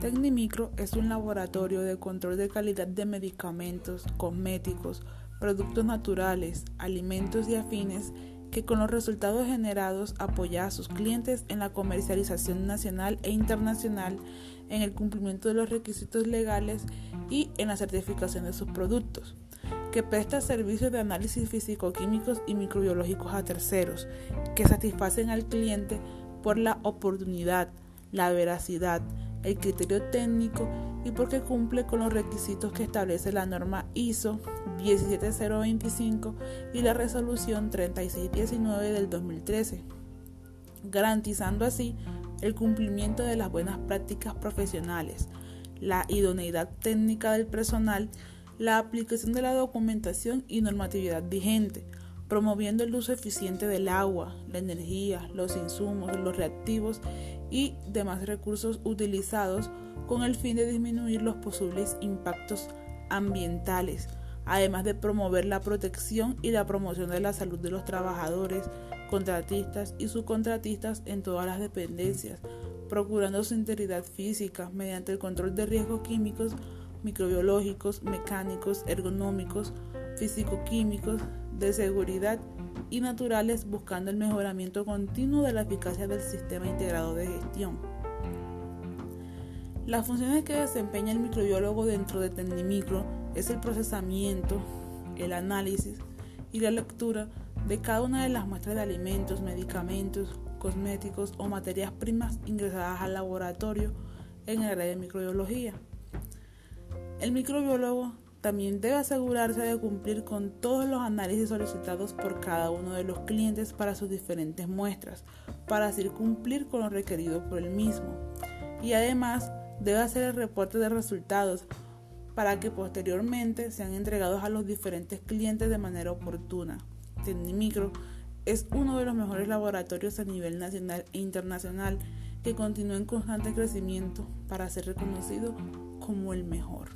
Tecnimicro es un laboratorio de control de calidad de medicamentos, cosméticos, productos naturales, alimentos y afines que con los resultados generados apoya a sus clientes en la comercialización nacional e internacional, en el cumplimiento de los requisitos legales y en la certificación de sus productos, que presta servicios de análisis físico-químicos y microbiológicos a terceros, que satisfacen al cliente por la oportunidad, la veracidad, el criterio técnico y porque cumple con los requisitos que establece la norma ISO 17025 y la resolución 3619 del 2013, garantizando así el cumplimiento de las buenas prácticas profesionales, la idoneidad técnica del personal, la aplicación de la documentación y normatividad vigente, promoviendo el uso eficiente del agua, la energía, los insumos, los reactivos y demás recursos utilizados con el fin de disminuir los posibles impactos ambientales, además de promover la protección y la promoción de la salud de los trabajadores, contratistas y subcontratistas en todas las dependencias, procurando su integridad física mediante el control de riesgos químicos, microbiológicos, mecánicos, ergonómicos, físico-químicos, de seguridad y naturales buscando el mejoramiento continuo de la eficacia del sistema integrado de gestión. Las funciones que desempeña el microbiólogo dentro de Tecnimicro es el procesamiento, el análisis y la lectura de cada una de las muestras de alimentos, medicamentos, cosméticos o materias primas ingresadas al laboratorio en el área de microbiología. El microbiólogo también debe asegurarse de cumplir con todos los análisis solicitados por cada uno de los clientes para sus diferentes muestras, para así cumplir con lo requerido por el mismo. Y además debe hacer el reporte de resultados para que posteriormente sean entregados a los diferentes clientes de manera oportuna. Tecnimicro es uno de los mejores laboratorios a nivel nacional e internacional que continúa en constante crecimiento para ser reconocido como el mejor.